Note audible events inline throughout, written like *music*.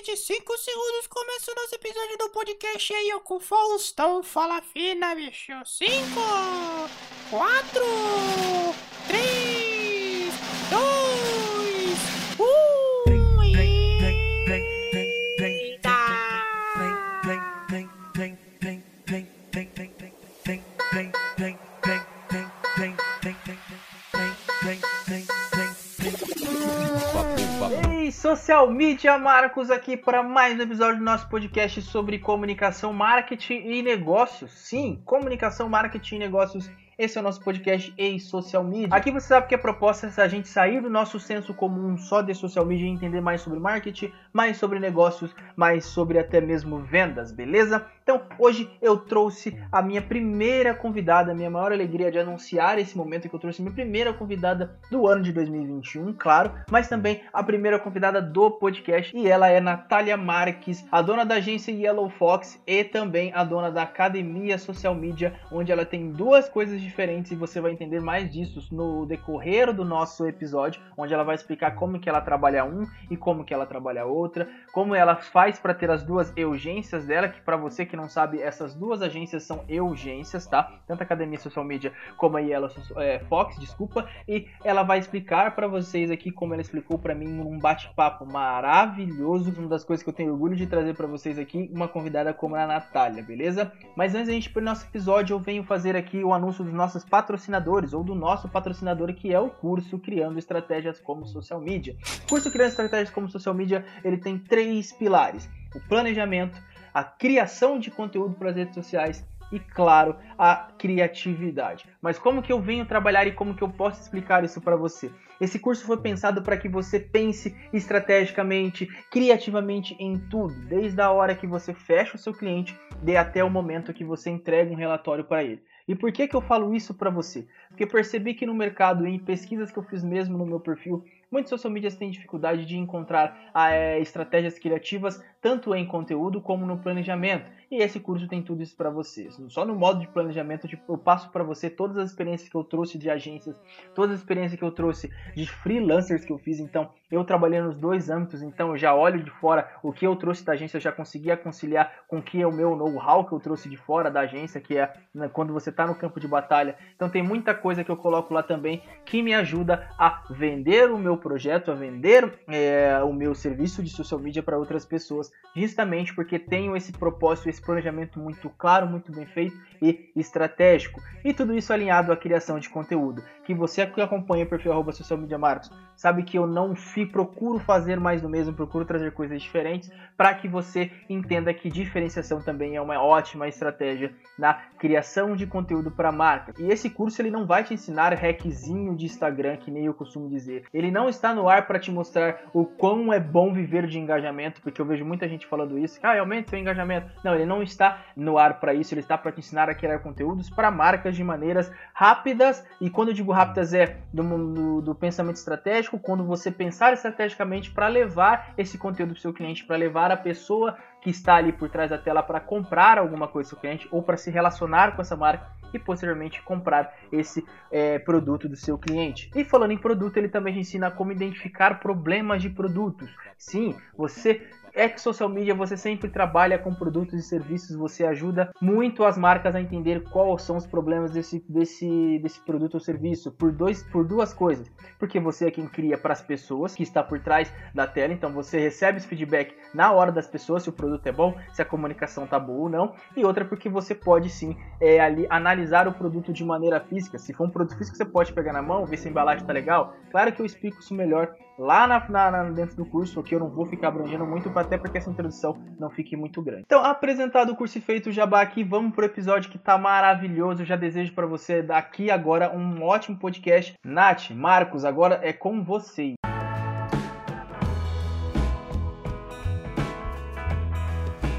daqui de 5 segundos começa o nosso episódio do podcast aí, ó, com o Faustão. Fala fina, bicho. 5, 4, social media Marcos aqui para mais um episódio do nosso podcast sobre comunicação, marketing e negócios. Sim, comunicação, marketing e negócios. Esse é o nosso podcast Ei Social Media. Aqui você sabe que a proposta é a gente sair do nosso senso comum só de social media e entender mais sobre marketing, mais sobre negócios, mais sobre até mesmo vendas, beleza? Então, hoje eu trouxe a minha primeira convidada, a minha maior alegria de anunciar esse momento que eu trouxe minha primeira convidada do ano de 2021, claro, mas também a primeira convidada do podcast e ela é Natália Marques, a dona da agência Yellow Fox e também a dona da Academia Social Media, onde ela tem duas coisas diferentes e você vai entender mais disso no decorrer do nosso episódio, onde ela vai explicar como que ela trabalha um e como que ela trabalha outra, como ela faz para ter as duas urgências dela, que para você que não sabe, essas duas agências são urgências, tá? Tanto a Academia Social Media como a Yellow é, Fox, desculpa, e ela vai explicar para vocês aqui como ela explicou para mim num bate-papo maravilhoso, uma das coisas que eu tenho orgulho de trazer para vocês aqui, uma convidada como a Natália, beleza? Mas antes da gente pro nosso episódio, eu venho fazer aqui o anúncio dos nossos patrocinadores ou do nosso patrocinador que é o curso Criando Estratégias como Social Media. O curso Criando Estratégias como Social Media, ele tem três pilares: o planejamento, a criação de conteúdo para as redes sociais e, claro, a criatividade. Mas como que eu venho trabalhar e como que eu posso explicar isso para você? Esse curso foi pensado para que você pense estrategicamente, criativamente em tudo, desde a hora que você fecha o seu cliente de até o momento que você entrega um relatório para ele. E por que, que eu falo isso para você? Porque percebi que no mercado, em pesquisas que eu fiz mesmo no meu perfil, muitos social medias têm dificuldade de encontrar é, estratégias criativas, tanto em conteúdo como no planejamento. E esse curso tem tudo isso para vocês. Só no modo de planejamento, tipo, eu passo para você todas as experiências que eu trouxe de agências, todas as experiências que eu trouxe de freelancers que eu fiz. Então, eu trabalhei nos dois âmbitos, então eu já olho de fora o que eu trouxe da agência, eu já consegui conciliar com o que é o meu know-how que eu trouxe de fora da agência, que é né, quando você está no campo de batalha. Então, tem muita coisa que eu coloco lá também que me ajuda a vender o meu projeto, a vender é, o meu serviço de social media para outras pessoas, justamente porque tenho esse propósito, esse planejamento muito claro, muito bem feito e estratégico. E tudo isso alinhado à criação de conteúdo. Que você que acompanha o perfil arroba social media Marcos sabe que eu não fi, procuro fazer mais do mesmo, procuro trazer coisas diferentes para que você entenda que diferenciação também é uma ótima estratégia na criação de conteúdo para marca. E esse curso ele não vai te ensinar hackzinho de Instagram, que nem eu costumo dizer. Ele não está no ar para te mostrar o quão é bom viver de engajamento, porque eu vejo muita gente falando isso, ah, aumente seu engajamento. Não, ele não está no ar para isso, ele está para te ensinar a criar conteúdos para marcas de maneiras rápidas, e quando eu digo rápidas é do, do, do pensamento estratégico, quando você pensar estrategicamente para levar esse conteúdo para o seu cliente, para levar a pessoa que está ali por trás da tela para comprar alguma coisa do seu cliente ou para se relacionar com essa marca e posteriormente comprar esse é, produto do seu cliente. E falando em produto, ele também ensina como identificar problemas de produtos. Sim, você é que social media você sempre trabalha com produtos e serviços, você ajuda muito as marcas a entender quais são os problemas desse, desse, desse produto ou serviço por, dois, por duas coisas. Porque você é quem cria para as pessoas que está por trás da tela, então você recebe esse feedback na hora das pessoas se o produto é bom, se a comunicação tá boa ou não. E outra porque você pode sim é, ali, analisar o produto de maneira física. Se for um produto físico, você pode pegar na mão, ver se a embalagem tá legal. Claro que eu explico isso melhor lá na, na, dentro do curso, que eu não vou ficar abrangendo muito, até porque essa introdução não fique muito grande. Então, apresentado o curso e feito o jabá aqui, vamos pro episódio que tá maravilhoso. Eu já desejo para você daqui agora um ótimo podcast. Nath, Marcos, agora é com vocês.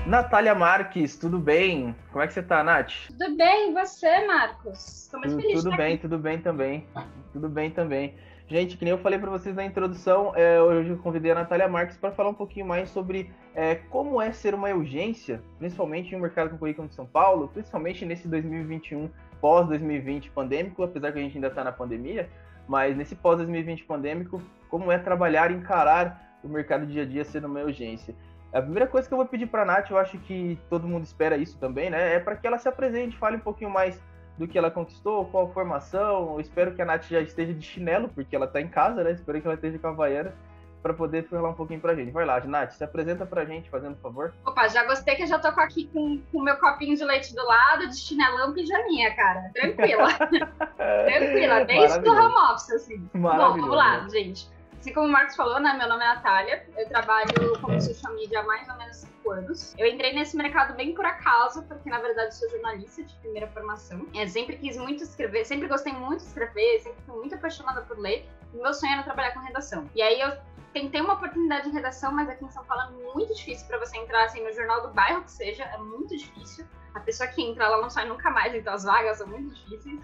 Natália Marques, tudo bem? Como é que você tá, Nath? Tudo bem, e você, Marcos? Tô muito feliz Tudo bem, aqui. tudo bem também. Tudo bem também. Gente, que nem eu falei para vocês na introdução, é, hoje eu convidei a Natália Marques para falar um pouquinho mais sobre é, como é ser uma urgência, principalmente no mercado corporativo de São Paulo, principalmente nesse 2021, pós-2020 pandêmico, apesar que a gente ainda está na pandemia, mas nesse pós-2020 pandêmico, como é trabalhar encarar o mercado dia a dia sendo uma urgência. A primeira coisa que eu vou pedir pra Nath, eu acho que todo mundo espera isso também, né? É para que ela se apresente, fale um pouquinho mais do que ela conquistou, qual a formação. Eu espero que a Nath já esteja de chinelo, porque ela tá em casa, né? Espero que ela esteja com a Havaiana para poder falar um pouquinho pra gente. Vai lá, Nath, se apresenta pra gente, fazendo um favor. Opa, já gostei que eu já tô aqui com o meu copinho de leite do lado, de chinelão pijaminha, cara. Tranquila. *laughs* Tranquila, bem isso do home office, assim. Bom, vamos lá, gente. Assim como o Marcos falou, né? Meu nome é Natália. Eu trabalho como social media há mais ou menos cinco anos. Eu entrei nesse mercado bem por acaso, porque na verdade sou jornalista de primeira formação. Eu sempre quis muito escrever, sempre gostei muito de escrever, sempre fui muito apaixonada por ler. E meu sonho era trabalhar com redação. E aí eu tentei uma oportunidade em redação, mas aqui em São Paulo é muito difícil para você entrar assim no jornal do bairro que seja, é muito difícil. A pessoa que entra, ela não sai nunca mais, então as vagas são muito difíceis.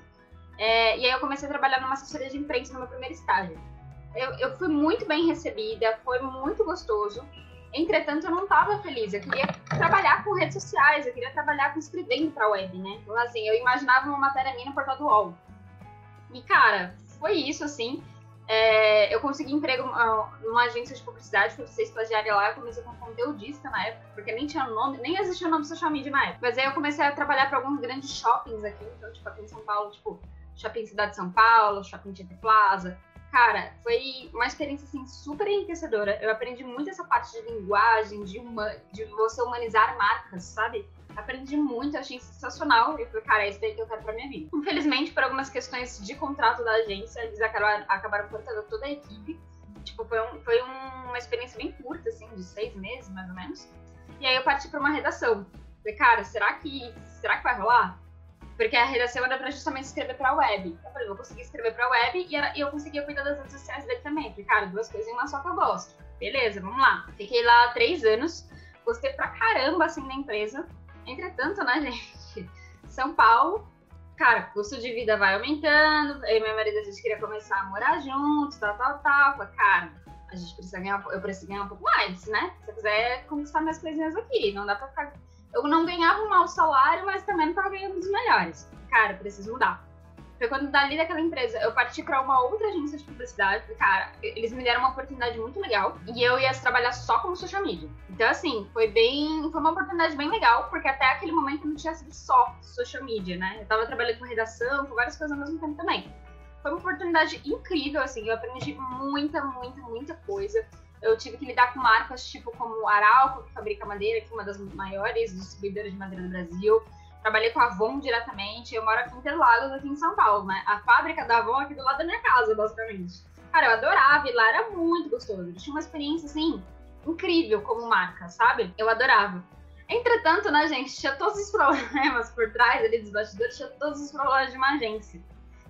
É, e aí eu comecei a trabalhar numa assessoria de imprensa no meu primeiro estágio eu, eu fui muito bem recebida, foi muito gostoso. Entretanto, eu não estava feliz. Eu queria trabalhar com redes sociais, eu queria trabalhar com escrevendo para web, né? Então, assim, eu imaginava uma matéria minha no portal do UOL. E, cara, foi isso, assim. É, eu consegui emprego numa agência de publicidade, fui ser estagiária lá, eu comecei como conteudista na época, porque nem tinha nome, nem existia o nome social media na época. Mas aí eu comecei a trabalhar para alguns grandes shoppings aqui, então, tipo, aqui em São Paulo, tipo, Shopping Cidade de São Paulo, Shopping Tietê Plaza, Cara, foi uma experiência assim super enriquecedora. Eu aprendi muito essa parte de linguagem, de, uma, de você humanizar marcas, sabe? Aprendi muito, achei sensacional. E falei, cara, é isso daí que eu quero pra minha vida. Infelizmente, por algumas questões de contrato da agência, eles acabaram, acabaram cortando toda a equipe. Tipo, foi, um, foi um, uma experiência bem curta, assim, de seis meses, mais ou menos. E aí eu parti pra uma redação. Falei, cara, será que, será que vai rolar? Porque a redação era pra justamente escrever pra web. Eu falei, vou conseguir escrever pra web e, era, eu conseguia cuidar das redes sociais dele também. Falei, cara, duas coisas em uma só que eu gosto. Beleza, vamos lá. Fiquei lá três anos, gostei pra caramba, assim, da empresa. Entretanto, né, *laughs* gente? São Paulo, cara, custo de vida vai aumentando. Eu e meu marido, a gente queria começar a morar juntos, tal, tal, tal. Falei, cara, a gente precisa ganhar, eu preciso ganhar um pouco mais, né? Se eu quiser conquistar minhas coisinhas aqui, não dá pra ficar eu não ganhava um mau salário, mas também não estava ganhando dos melhores. Cara, preciso mudar. Foi quando dali daquela empresa eu parti para uma outra agência de publicidade. Cara, eles me deram uma oportunidade muito legal e eu ia trabalhar só como social media. Então, assim, foi bem. Foi uma oportunidade bem legal, porque até aquele momento não tinha sido só social media, né? Eu tava trabalhando com redação, com várias coisas ao mesmo tempo também. Foi uma oportunidade incrível, assim, eu aprendi muita, muita, muita coisa eu tive que lidar com marcas tipo como Arauco, que fabrica madeira, que é uma das maiores distribuidoras de madeira do Brasil. Trabalhei com a Avon diretamente. Eu moro aqui em Interlagos, aqui em São Paulo, né? A fábrica da Avon é aqui do lado da minha casa, basicamente. Cara, eu adorava, e lá era muito gostoso. Eu tinha uma experiência, assim, incrível como marca, sabe? Eu adorava. Entretanto, né, gente, tinha todos os *laughs* problemas por trás ali dos bastidores, tinha todos os problemas de uma agência.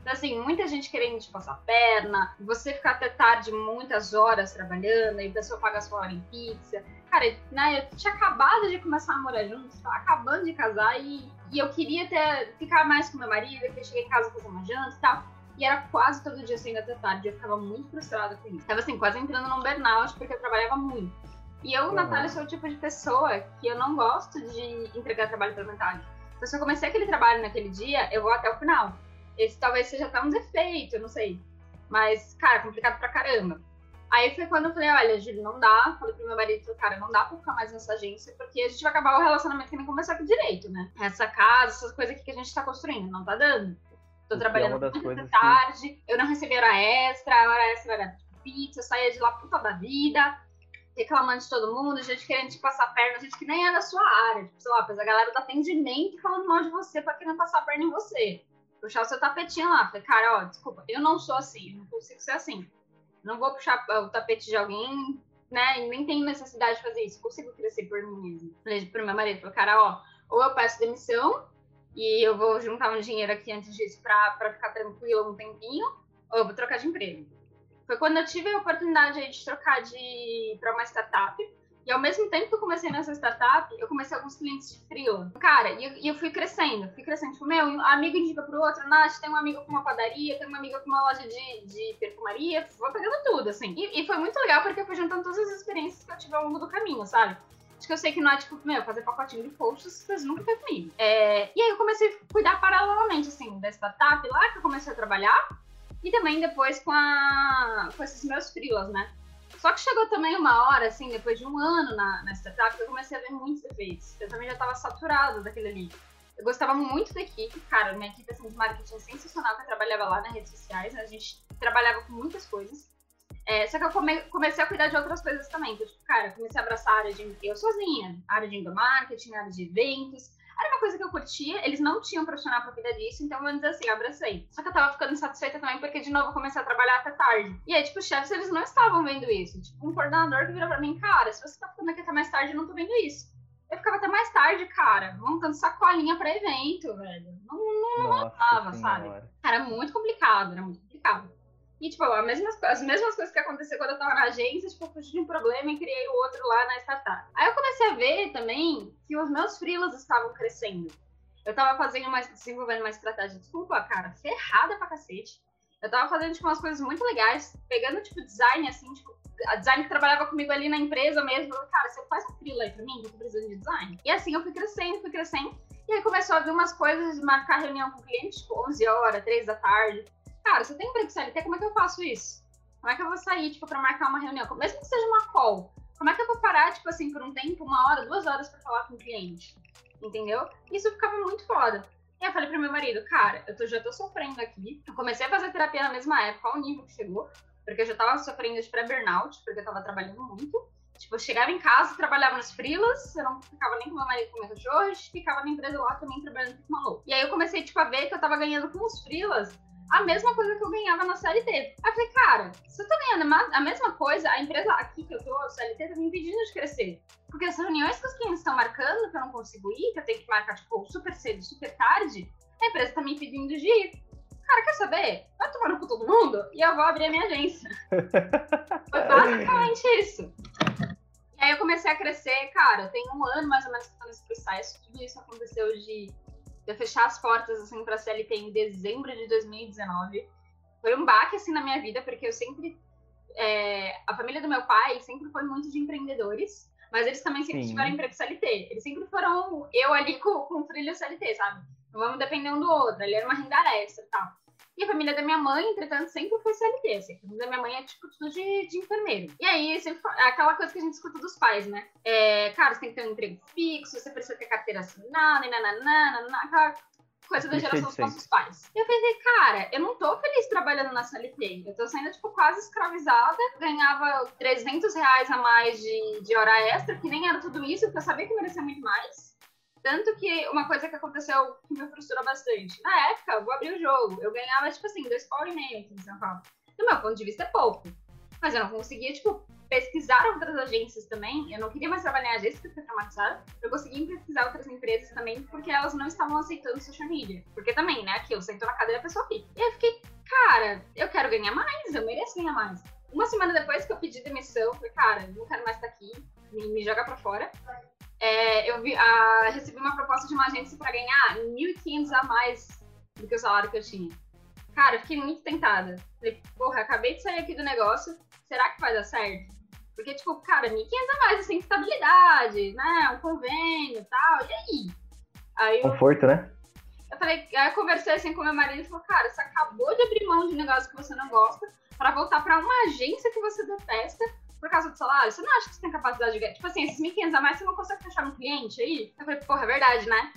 Então, assim, muita gente querendo te passar a perna, você ficar até tarde, muitas horas trabalhando, e a pessoa paga a sua hora em pizza. Cara, né, eu tinha acabado de começar a morar junto, tava acabando de casar e, e eu queria ter, ficar mais com meu marido, que eu cheguei em casa fazer uma janta e tal. E era quase todo dia saindo até tarde. Eu ficava muito frustrada com isso. Tava assim, quase entrando num burnout, porque eu trabalhava muito. E eu, uhum. Natália, sou o tipo de pessoa que eu não gosto de entregar trabalho pela metade. Então, se eu comecei aquele trabalho naquele dia, eu vou até o final. Esse talvez seja até um defeito, eu não sei. Mas, cara, complicado pra caramba. Aí foi quando eu falei, olha, Júlio, não dá. Falei pro meu marido, cara, não dá pra ficar mais nessa agência, porque a gente vai acabar o relacionamento que nem começar aqui direito, né? Essa casa, essas coisas aqui que a gente tá construindo, não tá dando. Tô Isso trabalhando é muito tarde, que... eu não recebi hora extra, a hora extra era pizza, saía de lá puta da vida, reclamando de todo mundo, gente querendo te passar perna, gente que nem é da sua área. Tipo, sei lá, fez a galera do atendimento falando mal de você pra querer passar perna em você puxar o seu tapetinho lá. Falei, cara, ó, desculpa, eu não sou assim, não consigo ser assim. Não vou puxar o tapete de alguém, né? E nem tenho necessidade de fazer isso. Consigo crescer por mim mesmo. Falei pro meu marido, falei, cara, ó, ou eu peço demissão e eu vou juntar um dinheiro aqui antes disso pra, pra ficar tranquilo um tempinho, ou eu vou trocar de emprego. Foi quando eu tive a oportunidade de trocar de para uma startup e ao mesmo tempo que eu comecei nessa startup, eu comecei alguns clientes de freela. Cara, e eu, e eu, fui crescendo, fui crescendo. Tipo, meu, um amigo indica pro outro, Nath, tem uma amiga com uma padaria, tem uma amiga com uma loja de, de perfumaria, vou pegando tudo, assim. E, e, foi muito legal porque eu fui juntando todas as experiências que eu tive ao longo do caminho, sabe? Acho que eu sei que não é, tipo, meu, fazer pacotinho de posts, vocês nunca foi comigo. É, e aí eu comecei a cuidar paralelamente, assim, da startup lá que eu comecei a trabalhar. E também depois com, a, com esses meus freelas, né? Só que chegou também uma hora, assim, depois de um ano na, na startup, que eu comecei a ver muitos defeitos. Eu também já estava saturado daquele ali. Eu gostava muito da equipe, cara, minha equipe assim, de marketing é sensacional, que eu trabalhava lá nas redes sociais, a gente trabalhava com muitas coisas. É, só que eu come, comecei a cuidar de outras coisas também. Então, tipo, cara, eu comecei a abraçar a área de eu sozinha, área de endomarketing, área de eventos. Era uma coisa que eu curtia, eles não tinham profissional pra cuidar disso, então vamos dizer assim, eu abracei. Só que eu tava ficando insatisfeita também, porque de novo eu comecei a trabalhar até tarde. E aí, tipo, os chefes, eles não estavam vendo isso. Tipo, um coordenador que virou pra mim, cara, se você tá ficando aqui até mais tarde, eu não tô vendo isso. Eu ficava até mais tarde, cara, montando sacolinha pra evento, velho. Não, não, não montava, sabe? Era muito complicado, era muito complicado. E, tipo, as mesmas, as mesmas coisas que aconteceram quando eu tava na agência, tipo, eu fugi de um problema e criei o outro lá na startup. Aí eu comecei a ver também que os meus freelas estavam crescendo. Eu tava fazendo uma, desenvolvendo uma estratégia, desculpa, cara, ferrada pra cacete. Eu tava fazendo, tipo, umas coisas muito legais, pegando, tipo, design, assim, tipo, a design que trabalhava comigo ali na empresa mesmo, eu, cara, você faz freela aí pra mim, eu tô precisando de design. E assim, eu fui crescendo, fui crescendo. E aí começou a vir umas coisas de marcar reunião com o cliente, tipo, 11 horas, 3 da tarde cara, você tem emprego CLT, como é que eu faço isso? Como é que eu vou sair, tipo, pra marcar uma reunião? Mesmo que seja uma call, como é que eu vou parar, tipo assim, por um tempo, uma hora, duas horas pra falar com o cliente? Entendeu? Isso ficava muito foda. E eu falei pro meu marido, cara, eu tô, já tô sofrendo aqui. Eu comecei a fazer terapia na mesma época, ao nível que chegou, porque eu já tava sofrendo de pré-burnout, porque eu tava trabalhando muito. Tipo, eu chegava em casa, trabalhava nos freelas, eu não ficava nem com meu marido com meu cachorro, ficava na empresa lá também trabalhando com maluco. E aí eu comecei, tipo, a ver que eu tava ganhando com os freelas a mesma coisa que eu ganhava na CLT. Aí eu falei, cara, se eu tô ganhando a mesma coisa, a empresa aqui que eu tô, a CLT, tá me impedindo de crescer. Porque as reuniões que os clientes estão marcando, que eu não consigo ir, que eu tenho que marcar, tipo, super cedo, super tarde, a empresa tá me impedindo de ir. Cara, quer saber? Vai tomar no cu todo mundo e eu vou abrir a minha agência. *laughs* Foi basicamente isso. E aí eu comecei a crescer, cara, tem um ano mais ou menos que eu tô nesse processo. Tudo isso aconteceu de de fechar as portas assim para a CLT em dezembro de 2019. Foi um baque assim na minha vida, porque eu sempre é, a família do meu pai sempre foi muito de empreendedores, mas eles também sempre Sim. tiveram emprego CLT. Eles sempre foram eu ali com, com o filho CLT, sabe? Não vamos depender um do outro. Ele era uma renda extra e tal. E a família da minha mãe, entretanto, sempre foi CLT. Assim. A família da minha mãe é tipo tudo de, de enfermeiro. E aí, sempre, aquela coisa que a gente escuta dos pais, né? É, cara, você tem que ter um emprego fixo, você precisa ter carteira assinada, nananana, aquela coisa da geração dos nossos pais. E eu pensei, cara, eu não tô feliz trabalhando na CLT. Eu tô saindo, tipo, quase escravizada. Ganhava 300 reais a mais de, de hora extra, que nem era tudo isso, porque eu sabia que merecia muito mais. Tanto que uma coisa que aconteceu que me frustrou bastante. Na época, eu vou abrir o jogo. Eu ganhava, tipo assim, dois pau e meio aqui em São Paulo. Do meu ponto de vista, é pouco. Mas eu não conseguia, tipo, pesquisar outras agências também. Eu não queria mais trabalhar em agência porque eu traumatizada. Eu conseguia pesquisar outras empresas também porque elas não estavam aceitando social media. Porque também, né, aqui eu sento na cadeira, a pessoa aqui. E eu fiquei, cara, eu quero ganhar mais, eu mereço ganhar mais. Uma semana depois que eu pedi demissão, falei, cara, não quero mais estar aqui, me, me joga pra fora é, eu vi, a, recebi uma proposta de uma agência para ganhar 1.500 a mais do que o salário que eu tinha. Cara, eu fiquei muito tentada. Falei, porra, acabei de sair aqui do negócio, será que vai dar certo? Porque, tipo, cara, 1.500 a mais, assim, estabilidade, né? Um convênio e tal, e aí? aí eu, Conforto, né? Eu falei, aí eu conversei assim com meu marido e falou, cara, você acabou de abrir mão de um negócio que você não gosta para voltar para uma agência que você detesta por causa do salário, você não acha que você tem capacidade de ganhar? Tipo assim, esses 1.500 a mais, você não consegue fechar um cliente aí? Eu falei, porra, é verdade, né?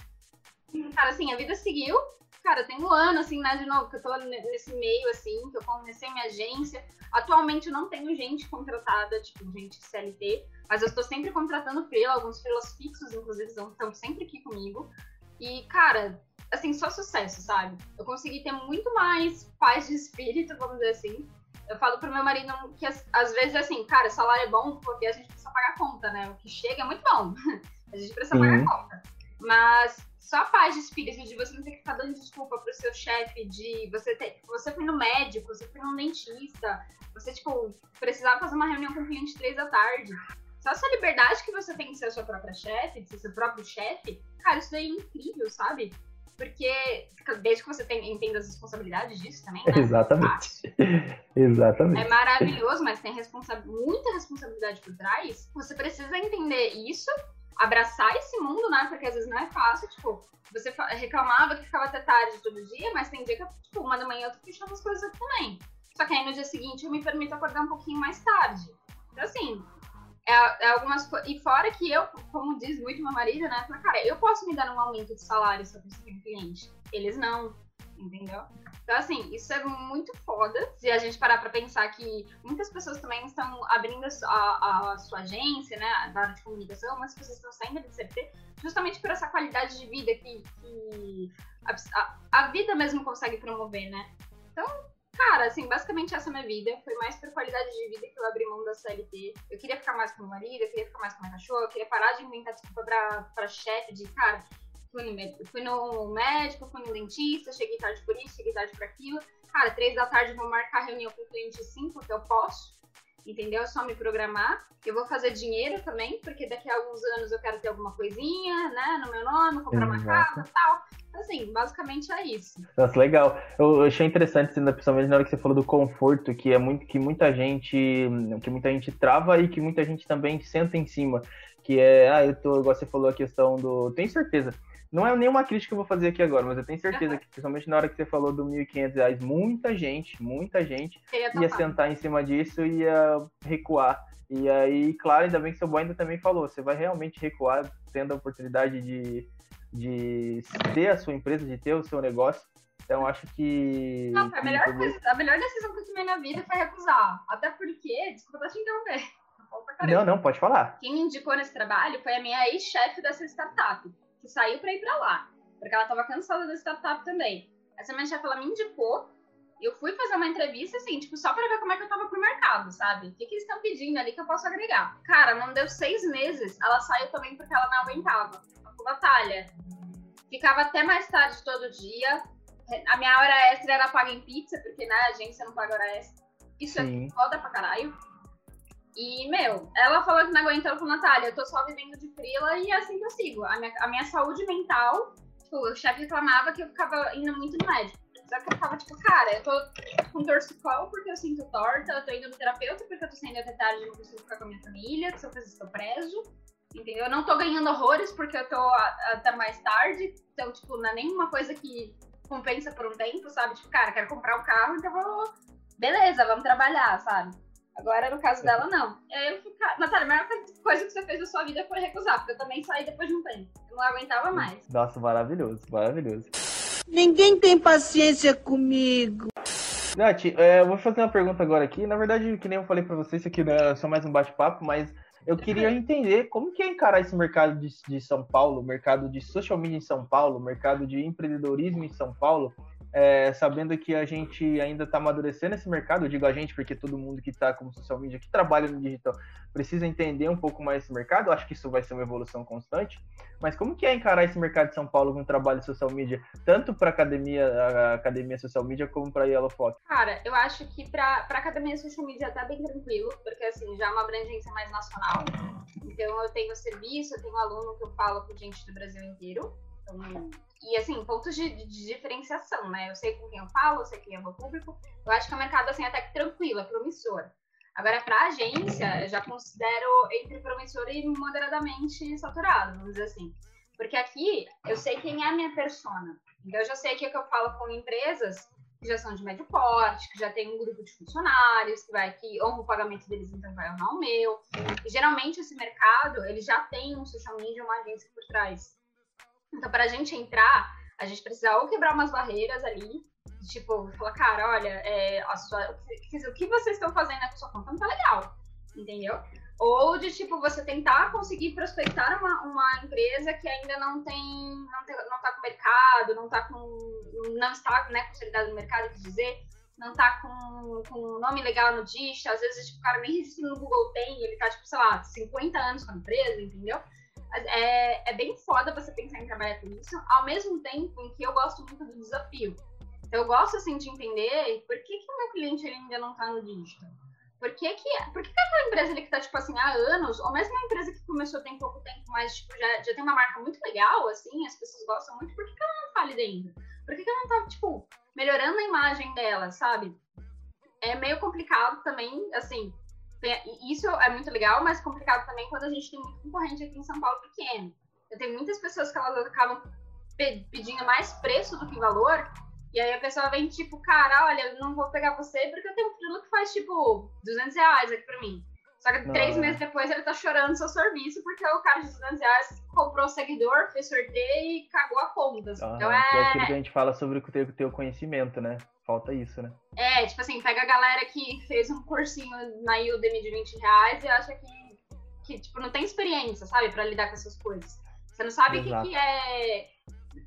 Cara, assim, a vida seguiu. Cara, tem um ano, assim, né, de novo, que eu tô nesse meio, assim, que eu comecei minha agência. Atualmente eu não tenho gente contratada, tipo, gente CLT, mas eu estou sempre contratando freela, alguns freelas fixos, inclusive, estão sempre aqui comigo. E, cara, assim, só sucesso, sabe? Eu consegui ter muito mais paz de espírito, vamos dizer assim, eu falo pro meu marido que às vezes assim, cara, salário é bom porque a gente precisa pagar a conta, né? O que chega é muito bom. *laughs* a gente precisa pagar a conta. Mas só a paz de espírito de você não ter que ficar dando desculpa pro seu chefe, de você ter. Você foi no médico, você foi no dentista, você, tipo, precisava fazer uma reunião com o cliente três da tarde. Só essa liberdade que você tem de ser a sua própria chefe, de ser seu próprio chefe, cara, isso daí é incrível, sabe? Porque desde que você tem, entenda as responsabilidades disso também, né? Exatamente. *laughs* Exatamente. É maravilhoso, mas tem responsa muita responsabilidade por trás. Você precisa entender isso, abraçar esse mundo, né? Porque às vezes não é fácil, tipo, você reclamava que ficava até tarde todo dia, mas tem dia que, tipo, uma da manhã eu tô fechando as coisas também. Só que aí no dia seguinte eu me permito acordar um pouquinho mais tarde. Então, assim, é, é algumas. E fora que eu, como diz muito meu marido, né? Fala, cara, eu posso me dar um aumento de salário se eu um cliente. Eles não, entendeu? Então, assim, isso é muito foda. Se a gente parar pra pensar que muitas pessoas também estão abrindo a, a sua agência, né, da área de comunicação, mas pessoas estão saindo de CLT justamente por essa qualidade de vida que, que a, a vida mesmo consegue promover, né? Então, Cara, assim, basicamente essa é a minha vida. Foi mais por qualidade de vida que eu abri mão da CLT. Eu queria ficar mais com meu marido, eu queria ficar mais com minha cachorra, eu queria parar de inventar desculpa pra, pra chefe de, cara, fui no, fui no médico, fui no dentista, cheguei tarde por isso, cheguei tarde por aquilo. Cara, três da tarde vou marcar reunião com o cliente cinco, que eu posso entendeu? É só me programar. Eu vou fazer dinheiro também, porque daqui a alguns anos eu quero ter alguma coisinha, né, no meu nome, comprar uma casa e tal. Assim, basicamente é isso. Nossa, legal. Eu, achei interessante, principalmente na hora que você falou do conforto, que é muito que muita gente que muita gente trava e que muita gente também senta em cima. Que é, ah, eu tô, igual você falou a questão do. Tenho certeza não é nenhuma crítica que eu vou fazer aqui agora, mas eu tenho certeza que, principalmente na hora que você falou do R$ 1.500, muita gente, muita gente ia sentar em cima disso e ia recuar. E aí, claro, ainda bem que seu boy ainda também falou, você vai realmente recuar tendo a oportunidade de, de ter a sua empresa, de ter o seu negócio. Então, acho que. Não, a, melhor coisa, a melhor decisão que eu tomei na vida foi recusar. Até porque, desculpa te interromper. Não, não, pode falar. Quem me indicou nesse trabalho foi a minha ex-chefe dessa startup que saiu para ir para lá, porque ela estava cansada da startup também. Essa minha chefe, ela me indicou, eu fui fazer uma entrevista, assim, tipo, só para ver como é que eu tava pro mercado, sabe? O que, que eles estão pedindo ali que eu posso agregar. Cara, não deu seis meses, ela saiu também porque ela não aguentava. A batalha. Ficava até mais tarde todo dia. A minha hora extra era paga em pizza, porque, né, a agência não paga hora extra. Isso é Sim. é foda pra caralho. E, meu, ela falou que não aguentou com Natália, eu tô só vivendo de frila e é assim que eu sigo. A minha, a minha saúde mental, tipo, o chefe reclamava que eu ficava indo muito no médico. Só que eu ficava, tipo, cara, eu tô com torcicol porque eu sinto torta, eu tô indo no terapeuta porque eu tô saindo até tarde e não consigo ficar com a minha família, que se eu fizer isso eu preso. Entendeu? Eu não tô ganhando horrores porque eu tô até mais tarde. Então, tipo, não é nenhuma coisa que compensa por um tempo, sabe? Tipo, cara, quero comprar um carro, então vou. Beleza, vamos trabalhar, sabe? Agora, no caso dela, não. Eu ficar... Natália, a maior coisa que você fez na sua vida foi recusar, porque eu também saí depois de um tempo. Eu não aguentava mais. Nossa, maravilhoso, maravilhoso. Ninguém tem paciência comigo. Nath, é, eu vou fazer uma pergunta agora aqui. Na verdade, que nem eu falei pra vocês, isso aqui não é só mais um bate-papo, mas eu queria *laughs* entender como que é encarar esse mercado de, de São Paulo, mercado de social media em São Paulo, mercado de empreendedorismo em São Paulo, é, sabendo que a gente ainda está amadurecendo esse mercado, eu digo a gente porque todo mundo que está como social media, que trabalha no digital, precisa entender um pouco mais esse mercado, eu acho que isso vai ser uma evolução constante, mas como que é encarar esse mercado de São Paulo com trabalho social media, tanto para academia, a academia social media, como para Yellow Fox? Cara, eu acho que para academia social media tá bem tranquilo, porque assim, já é uma abrangência mais nacional, então eu tenho serviço, eu tenho aluno que eu falo com gente do Brasil inteiro, então e assim, pontos de, de, diferenciação, né? Eu sei com quem eu falo, eu sei quem é meu público. Eu acho que é um mercado assim até que tranquilo, é promissor. Agora, para agência, eu já considero entre promissor e moderadamente saturado, vamos dizer assim. Porque aqui eu sei quem é a minha persona. Então, eu já sei que, é que eu falo com empresas que já são de médio porte, que já tem um grupo de funcionários, que vai que honra o pagamento deles, então vai honrar o meu. E geralmente esse mercado, ele já tem um social media, uma agência por trás. Então, para a gente entrar, a gente precisa ou quebrar umas barreiras ali, tipo, falar, cara, olha, é, sua, o que vocês estão fazendo com a sua conta não tá legal, entendeu? Ou de, tipo, você tentar conseguir prospectar uma, uma empresa que ainda não tem, não, tem, não tá com mercado, não tá com, não está, né, consolidado no mercado, quer dizer, não tá com, com nome legal no digital, às vezes, tipo, o cara nem registro no Google tem, ele tá, tipo, sei lá, 50 anos com a empresa, entendeu? É, é bem foda você pensar em trabalhar com isso, ao mesmo tempo em que eu gosto muito do desafio. Eu gosto, assim, de entender por que, que o meu cliente ainda não tá no digital. Por que, que, por que, que aquela empresa ali que tá, tipo assim, há anos, ou mesmo uma empresa que começou tem pouco tempo, mas, tipo, já, já tem uma marca muito legal, assim, as pessoas gostam muito, por que, que ela não fale dentro? Por que, que ela não tá, tipo, melhorando a imagem dela, sabe? É meio complicado também, assim, isso é muito legal, mas complicado também quando a gente tem muito concorrente aqui em São Paulo pequeno. Eu tenho muitas pessoas que elas acabam pedindo mais preço do que valor, e aí a pessoa vem tipo, cara, olha, eu não vou pegar você porque eu tenho um frilo que faz tipo 200 reais aqui pra mim. Só que três meses depois ele tá chorando seu serviço porque o cara de 200 reais comprou seguidor, fez sorteio e cagou a conta. Ah, então é... é aquilo que a gente fala sobre o teu, conhecimento, né? Falta isso, né? É, tipo assim, pega a galera que fez um cursinho na Udemy de 20 reais e acha que, que tipo, não tem experiência, sabe? Pra lidar com essas coisas. Você não sabe o que, que é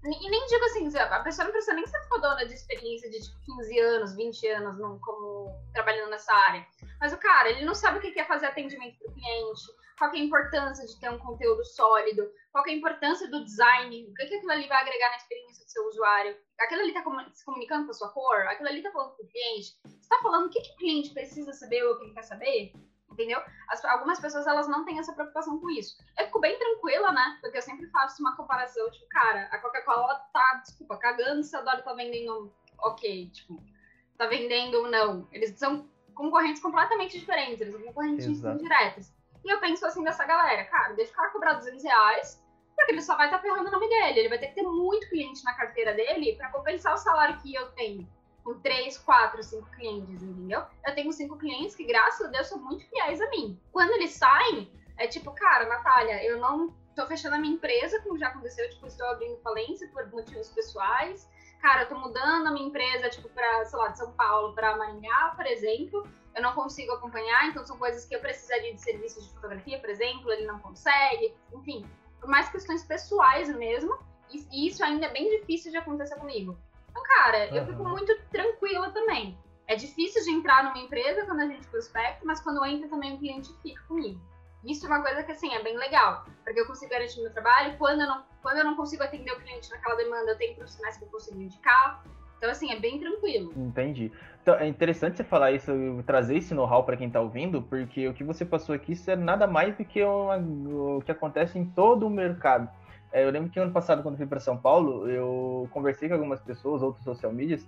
e nem digo assim, a pessoa não precisa nem ser fodona de experiência de tipo, 15 anos, 20 anos no, como trabalhando nessa área. Mas o cara, ele não sabe o que é fazer atendimento para o cliente, qual é a importância de ter um conteúdo sólido, qual é a importância do design, o que, que aquilo ali vai agregar na experiência do seu usuário. Aquilo ali está se comunicando com a sua cor, aquilo ali está falando com o cliente. Você está falando o que, que o cliente precisa saber ou o que ele quer saber? Entendeu? As, algumas pessoas, elas não têm essa preocupação com isso. Eu fico bem tranquila, né? Porque eu sempre faço uma comparação, tipo, cara, a Coca-Cola tá, desculpa, cagando se a Dolly tá vendendo ok, tipo, tá vendendo não. Eles são concorrentes completamente diferentes, eles são concorrentes Exato. indiretas. E eu penso assim dessa galera, cara, deixa o cara cobrar 200 reais, porque ele só vai estar tá ferrando o nome dele. Ele vai ter que ter muito cliente na carteira dele para compensar o salário que eu tenho com três, quatro, cinco clientes, entendeu? Eu tenho cinco clientes que, graças a Deus, são muito fiéis a mim. Quando eles saem, é tipo, cara, Natália, eu não tô fechando a minha empresa, como já aconteceu, tipo, estou abrindo falência por motivos pessoais. Cara, eu tô mudando a minha empresa, tipo, pra, sei lá, de São Paulo para Maringá, por exemplo. Eu não consigo acompanhar, então são coisas que eu precisaria de serviços de fotografia, por exemplo, ele não consegue. Enfim, por mais questões pessoais mesmo. E isso ainda é bem difícil de acontecer comigo. Então, cara, uhum. eu fico muito tranquila também. É difícil de entrar numa empresa quando a gente prospecta, mas quando entra também o cliente fica comigo. Isso é uma coisa que, assim, é bem legal, porque eu consigo garantir meu trabalho. Quando eu não, quando eu não consigo atender o cliente naquela demanda, eu tenho profissionais que eu consigo indicar. Então, assim, é bem tranquilo. Entendi. Então, é interessante você falar isso, trazer esse know-how para quem está ouvindo, porque o que você passou aqui isso é nada mais do que uma, o que acontece em todo o mercado. É, eu lembro que ano passado, quando fui para São Paulo, eu conversei com algumas pessoas, outros social medias,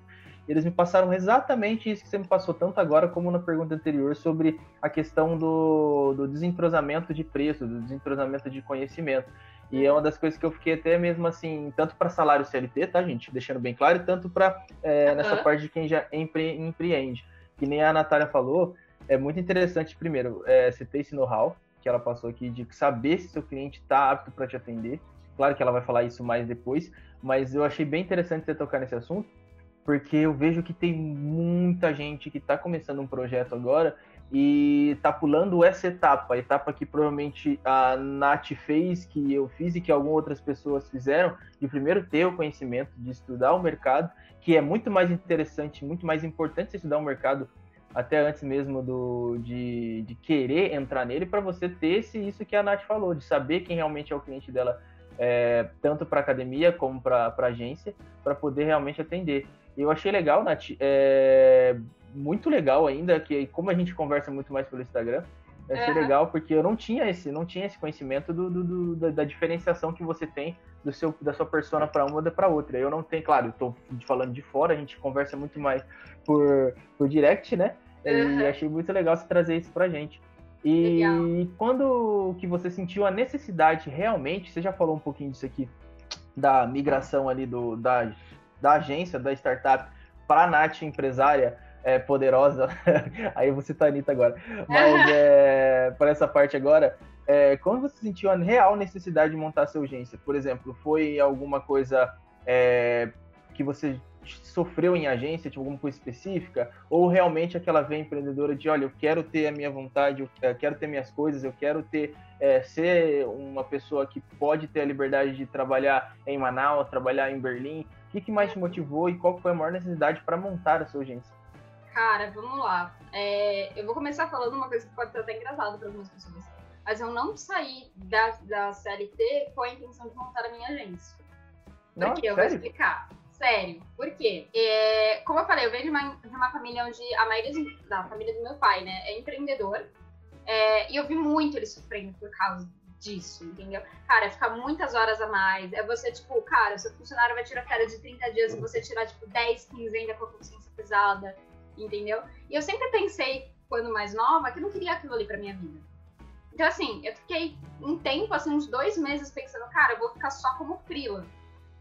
e eles me passaram exatamente isso que você me passou tanto agora como na pergunta anterior sobre a questão do, do desentrosamento de preço, do desentrosamento de conhecimento. E é uma das coisas que eu fiquei até mesmo assim, tanto para salário CLT, tá, gente? Deixando bem claro, tanto para é, uhum. nessa parte de quem já empre, empreende. Que nem a Natália falou, é muito interessante, primeiro, é, você ter esse know-how que ela passou aqui, de saber se seu cliente está apto para te atender. Claro que ela vai falar isso mais depois, mas eu achei bem interessante você tocar nesse assunto, porque eu vejo que tem muita gente que está começando um projeto agora e está pulando essa etapa, a etapa que provavelmente a Nath fez, que eu fiz e que algumas outras pessoas fizeram, de primeiro ter o conhecimento, de estudar o mercado, que é muito mais interessante, muito mais importante você estudar o mercado até antes mesmo do, de, de querer entrar nele, para você ter esse, isso que a Nath falou, de saber quem realmente é o cliente dela é, tanto para academia como para agência, para poder realmente atender. E eu achei legal, Nath, é, muito legal ainda, que como a gente conversa muito mais pelo Instagram, achei uhum. legal porque eu não tinha esse, não tinha esse conhecimento do, do, do da, da, diferenciação que você tem do seu, da sua persona para uma ou para outra. Eu não tenho, claro, estou falando de fora, a gente conversa muito mais por, por direct, né? Uhum. E achei muito legal você trazer isso pra gente. E Legal. quando que você sentiu a necessidade realmente, você já falou um pouquinho disso aqui, da migração ali do, da, da agência, da startup, para a Nath empresária é, poderosa, *laughs* aí você tá Anitta agora, mas *laughs* é, para essa parte agora, é, quando você sentiu a real necessidade de montar a sua agência? Por exemplo, foi alguma coisa é, que você sofreu em agência, tipo, alguma coisa específica? Ou realmente aquela veia empreendedora de, olha, eu quero ter a minha vontade, eu eh, quero ter minhas coisas, eu quero ter é, ser uma pessoa que pode ter a liberdade de trabalhar em Manaus, trabalhar em Berlim? O que, que mais te motivou e qual foi a maior necessidade para montar a sua agência? Cara, vamos lá. É, eu vou começar falando uma coisa que pode ser até engraçada para algumas pessoas. Mas eu não saí da, da CLT com a intenção de montar a minha agência. Por quê? Eu vou explicar. Sério. Por quê? É, como eu falei, eu venho de uma, de uma família onde a maioria da família do meu pai, né, é empreendedor. É, e eu vi muito ele sofrendo por causa disso, entendeu? Cara, ficar muitas horas a mais. É você, tipo, cara, seu funcionário vai tirar férias de 30 dias e você tirar, tipo, 10, 15 ainda com a consciência pesada, entendeu? E eu sempre pensei, quando mais nova, que eu não queria aquilo ali pra minha vida. Então, assim, eu fiquei um tempo, assim, uns dois meses pensando, cara, eu vou ficar só como frila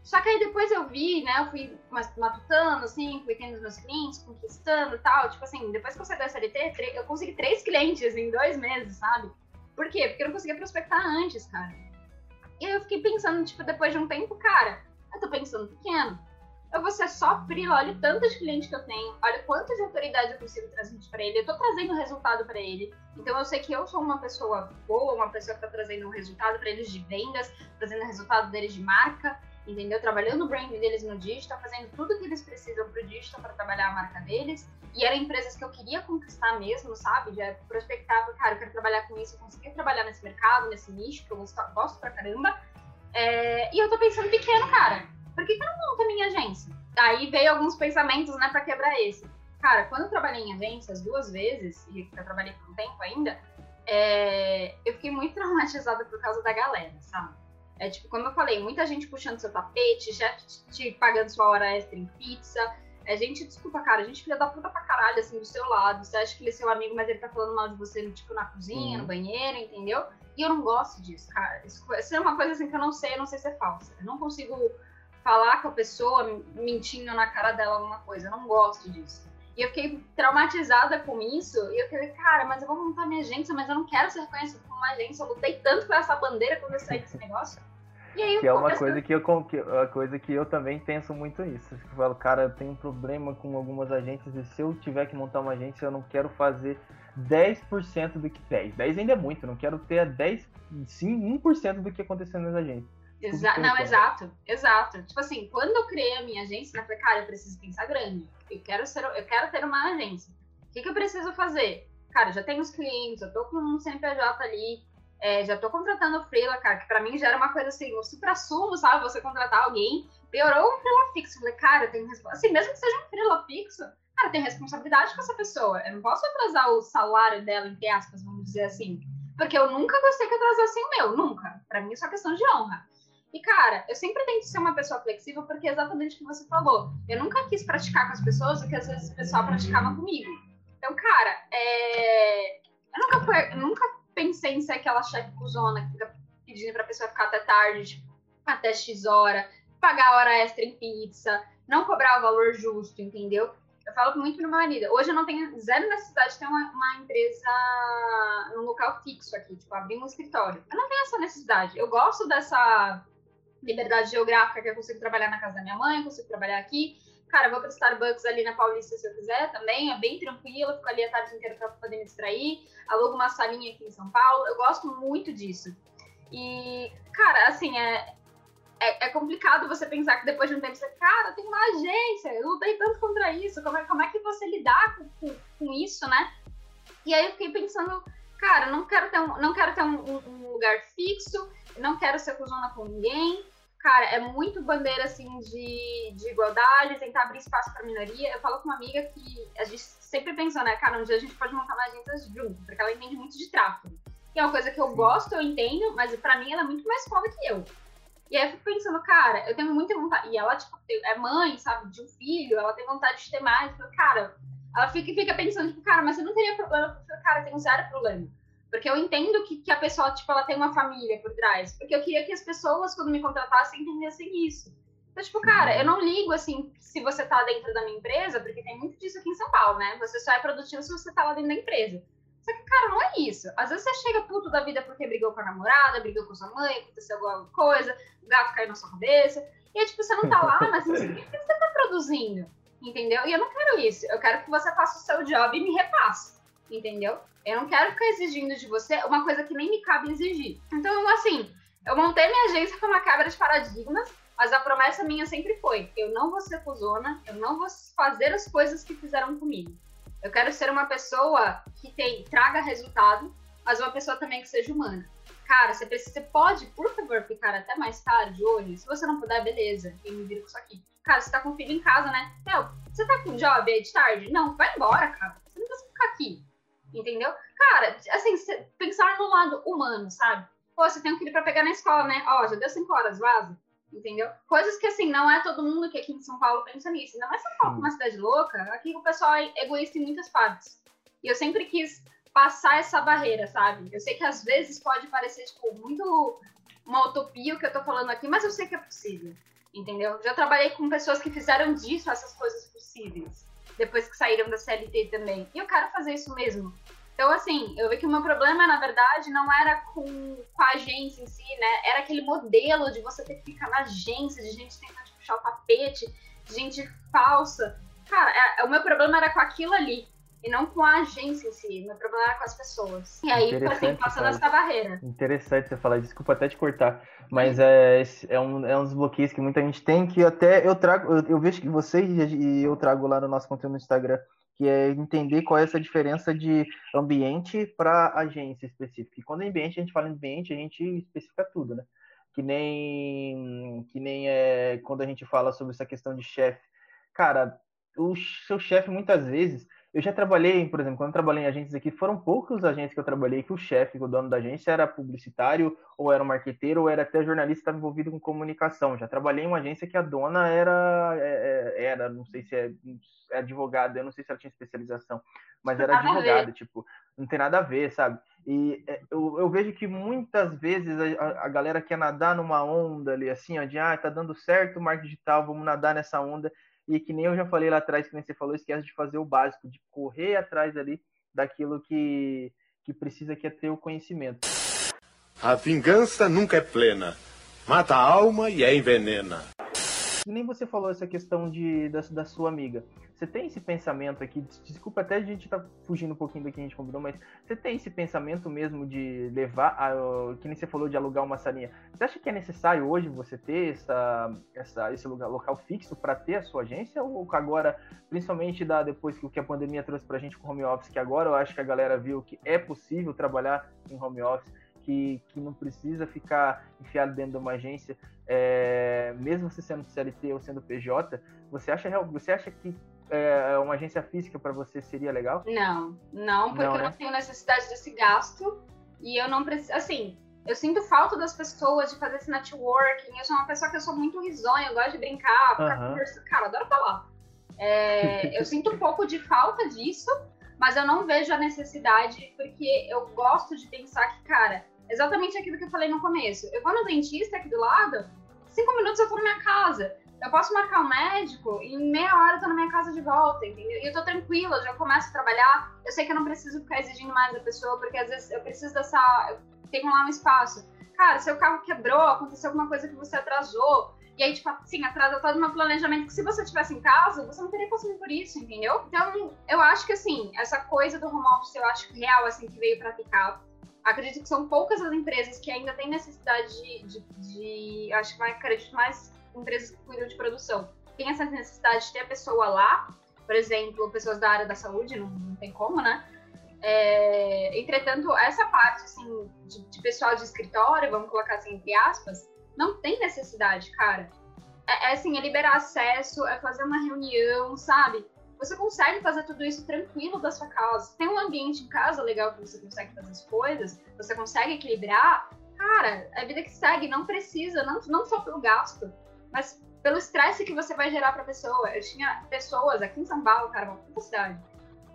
Só que aí depois eu vi, né? Eu fui matutando, assim, fui tendo meus clientes, conquistando e tal. Tipo assim, depois que eu saí da SLT, eu consegui três clientes em dois meses, sabe? Por quê? Porque eu não conseguia prospectar antes, cara. E aí eu fiquei pensando, tipo, depois de um tempo, cara, eu tô pensando pequeno. Eu vou ser só frila, olha o tanto de cliente que eu tenho, olha quanto de autoridade eu consigo transmitir para ele. Eu tô trazendo resultado para ele. Então eu sei que eu sou uma pessoa boa, uma pessoa que tá trazendo um resultado para eles de vendas, trazendo resultado deles de marca entendeu? Trabalhando o brand deles no digital, fazendo tudo que eles precisam pro digital para trabalhar a marca deles. E eram empresas que eu queria conquistar mesmo, sabe? Já prospectava, cara, eu quero trabalhar com isso, eu consegui trabalhar nesse mercado, nesse nicho, que eu gosto, gosto pra caramba. É, e eu tô pensando pequeno, cara. Por que, que eu não monto a minha agência? Aí veio alguns pensamentos, né, pra quebrar esse. Cara, quando eu trabalhei em agências duas vezes, e eu trabalhei por um tempo ainda, é, eu fiquei muito *laughs* traumatizada por causa da galera, sabe? É tipo, como eu falei, muita gente puxando seu tapete, chefe te pagando sua hora extra em pizza. É gente, desculpa, cara, a gente filha da puta pra caralho, assim, do seu lado. Você acha que ele é seu amigo, mas ele tá falando mal de você, tipo, na cozinha, uhum. no banheiro, entendeu? E eu não gosto disso, cara. Isso, isso é uma coisa assim que eu não sei, eu não sei se é falsa. Eu não consigo falar com a pessoa mentindo na cara dela alguma coisa. Eu não gosto disso. E eu fiquei traumatizada com isso. E eu falei, cara, mas eu vou montar minha agência, mas eu não quero ser reconhecida como uma agência. Eu lutei tanto com essa bandeira quando eu saí desse negócio. E aí, que é uma coisa que eu que, uma coisa que eu também penso muito nisso. Eu falo, cara, eu tenho um problema com algumas agências e se eu tiver que montar uma agência, eu não quero fazer 10% do que 10. 10 ainda é muito, eu não quero ter 10, sim, 1% do que aconteceu nas agências. Exa não, exato, exato. Tipo assim, quando eu criei a minha agência, eu falei, cara, eu preciso pensar grande. Eu quero, ser, eu quero ter uma agência. O que, que eu preciso fazer? Cara, já tenho os clientes, eu tô com um CNPJ ali, é, já tô contratando freela, cara, que pra mim já era uma coisa assim, o supra-sumo, sabe? Você contratar alguém, piorou um freela fixo. Eu falei, cara, tem assim, mesmo que seja um freela fixo, cara, tem responsabilidade com essa pessoa. Eu não posso atrasar o salário dela, entre aspas, vamos dizer assim. Porque eu nunca gostei que atrasassem o meu, nunca. Pra mim é questão de honra. E, cara, eu sempre tento ser uma pessoa flexível porque é exatamente o que você falou. Eu nunca quis praticar com as pessoas o que às vezes o pessoal praticava comigo. Então, cara, é... eu nunca, fui, eu nunca pensei em ser aquela chefe cuzona que fica pedindo pra pessoa ficar até tarde, tipo, até X hora, pagar hora extra em pizza, não cobrar o valor justo, entendeu? Eu falo muito pro meu marido. Hoje eu não tenho zero necessidade de ter uma, uma empresa num local fixo aqui, tipo, abrir um escritório. Eu não tenho essa necessidade. Eu gosto dessa liberdade geográfica que eu consigo trabalhar na casa da minha mãe, consigo trabalhar aqui. Cara, vou para Starbucks ali na Paulista se eu quiser também, é bem tranquilo, fico ali a tarde inteira para poder me distrair. Alugo uma salinha aqui em São Paulo, eu gosto muito disso. E, cara, assim, é, é, é, complicado você pensar que depois de um tempo você, cara, tem uma agência, eu lutei tanto contra isso, como é, como é que você lidar com, com, com isso, né? E aí eu fiquei pensando, cara, não quero ter um, não quero ter um, um lugar fixo, não quero ser cuzona com ninguém, cara, é muito bandeira assim de, de igualdade, tentar abrir espaço para minoria. Eu falo com uma amiga que a gente sempre pensou, né, cara, um dia a gente pode montar uma agência junto, porque ela entende muito de tráfego. Que é uma coisa que eu gosto, eu entendo, mas para mim ela é muito mais foda que eu. E aí eu fico pensando, cara, eu tenho muita vontade. E ela, tipo, é mãe, sabe, de um filho, ela tem vontade de ter mais. cara, ela fica, fica pensando, tipo, cara, mas você não teria problema? Cara, eu tenho zero problema. Porque eu entendo que, que a pessoa, tipo, ela tem uma família por trás. Porque eu queria que as pessoas, quando me contratassem, entendessem isso. Então, tipo, cara, eu não ligo, assim, se você tá dentro da minha empresa, porque tem muito disso aqui em São Paulo, né? Você só é produtivo se você tá lá dentro da empresa. Só que, cara, não é isso. Às vezes você chega puto da vida porque brigou com a namorada, brigou com sua mãe, aconteceu alguma coisa, o gato caiu na sua cabeça. E aí, tipo, você não tá lá, mas o que você tá produzindo. Entendeu? E eu não quero isso. Eu quero que você faça o seu job e me repasse. Entendeu? Eu não quero ficar exigindo de você uma coisa que nem me cabe exigir. Então, assim, eu montei minha agência com uma quebra de paradigmas, mas a promessa minha sempre foi: eu não vou ser fusona, eu não vou fazer as coisas que fizeram comigo. Eu quero ser uma pessoa que tem, traga resultado, mas uma pessoa também que seja humana. Cara, você, precisa, você pode, por favor, ficar até mais tarde hoje? Se você não puder, beleza, eu me viro com isso aqui. Cara, você tá com filho em casa, né? Meu, você tá com job aí de tarde? Não, vai embora, cara. Você não precisa ficar aqui entendeu? Cara, assim, pensar no lado humano, sabe? Pô, você tem um filho pra pegar na escola, né? Ó, já deu cinco horas, vaza. Entendeu? Coisas que, assim, não é todo mundo que aqui em São Paulo pensa nisso. Não é São Paulo, uma cidade louca. Aqui o pessoal é egoísta em muitas partes. E eu sempre quis passar essa barreira, sabe? Eu sei que às vezes pode parecer, tipo, muito uma utopia o que eu tô falando aqui, mas eu sei que é possível. entendeu? Já trabalhei com pessoas que fizeram disso essas coisas possíveis, depois que saíram da CLT também. E eu quero fazer isso mesmo. Então, assim, eu vi que o meu problema, na verdade, não era com, com a agência em si, né? Era aquele modelo de você ter que ficar na agência, de gente tentando puxar o tapete, de gente falsa. Cara, é, o meu problema era com aquilo ali e não com a agência em si. Meu problema era com as pessoas. E aí, assim, passando essa barreira. Interessante você falar, desculpa até te cortar, mas é, é, um, é um dos bloqueios que muita gente tem que até eu trago, eu, eu vejo que você e eu trago lá no nosso conteúdo no Instagram, que é entender qual é essa diferença de ambiente para agência específica. E quando é ambiente, a gente fala ambiente, a gente especifica tudo, né? Que nem, que nem é, quando a gente fala sobre essa questão de chefe. Cara, o seu chefe muitas vezes eu já trabalhei, por exemplo, quando eu trabalhei em agências aqui, foram poucos agentes que eu trabalhei que o chefe, o dono da agência, era publicitário, ou era um marqueteiro, ou era até jornalista estava envolvido com comunicação. Já trabalhei em uma agência que a dona era, é, é, era não sei se é, é advogada, eu não sei se ela tinha especialização, mas era advogada, tipo, não tem nada a ver, sabe? E eu, eu vejo que muitas vezes a, a, galera quer nadar numa onda ali, assim, ó, de, ah, tá dando certo o marketing digital, vamos nadar nessa onda, e que nem eu já falei lá atrás, que nem você falou, esquece de fazer o básico, de correr atrás ali daquilo que, que precisa, que é ter o conhecimento. A vingança nunca é plena. Mata a alma e é envenena que nem você falou essa questão de, da, da sua amiga. Você tem esse pensamento aqui, desculpa até a gente tá fugindo um pouquinho do que a gente combinou, mas você tem esse pensamento mesmo de levar, a, que nem você falou de alugar uma salinha. Você acha que é necessário hoje você ter essa, essa, esse lugar, local fixo para ter a sua agência? Ou agora, principalmente da, depois que o que a pandemia trouxe para a gente com home office, que agora eu acho que a galera viu que é possível trabalhar em home office, que, que não precisa ficar enfiado dentro de uma agência, é, mesmo você sendo CLT ou sendo PJ, você acha, você acha que é, uma agência física para você seria legal? Não, não, porque não, né? eu não tenho necessidade desse gasto e eu não preciso, assim, eu sinto falta das pessoas de fazer esse networking. Eu sou uma pessoa que eu sou muito risonha, eu gosto de brincar, ficar uhum. conversando. Cara, eu adoro falar. É, *laughs* eu sinto um pouco de falta disso, mas eu não vejo a necessidade, porque eu gosto de pensar que, cara, exatamente aquilo que eu falei no começo. Eu vou no dentista aqui do lado, cinco minutos eu tô na minha casa. Eu posso marcar um médico e em meia hora eu tô na minha casa de volta, entendeu? E eu tô tranquila, eu já começo a trabalhar. Eu sei que eu não preciso ficar exigindo mais da pessoa, porque às vezes eu preciso dessa. Eu tenho lá um espaço. Cara, seu carro quebrou, aconteceu alguma coisa que você atrasou. E aí, tipo assim, atrasa todo o meu planejamento, que se você tivesse em casa, você não teria passado por isso, entendeu? Então, eu acho que, assim, essa coisa do home office, eu acho real, assim, que veio pra ficar acredito que são poucas as empresas que ainda têm necessidade de, de, de acho que acredito mais empresas que cuidam de produção. Tem essa necessidade de ter a pessoa lá por exemplo pessoas da área da saúde não, não tem como né? É, entretanto essa parte assim de, de, pessoal de escritório vamos colocar assim entre aspas não tem necessidade cara. É, é assim é liberar acesso é fazer uma reunião sabe? Você consegue fazer tudo isso tranquilo da sua casa. Tem um ambiente em casa legal que você consegue fazer as coisas, você consegue equilibrar. Cara, a vida que segue não precisa, não, não só pelo gasto, mas pelo estresse que você vai gerar pra pessoa. Eu tinha pessoas aqui em São Paulo, cara, uma puta cidade.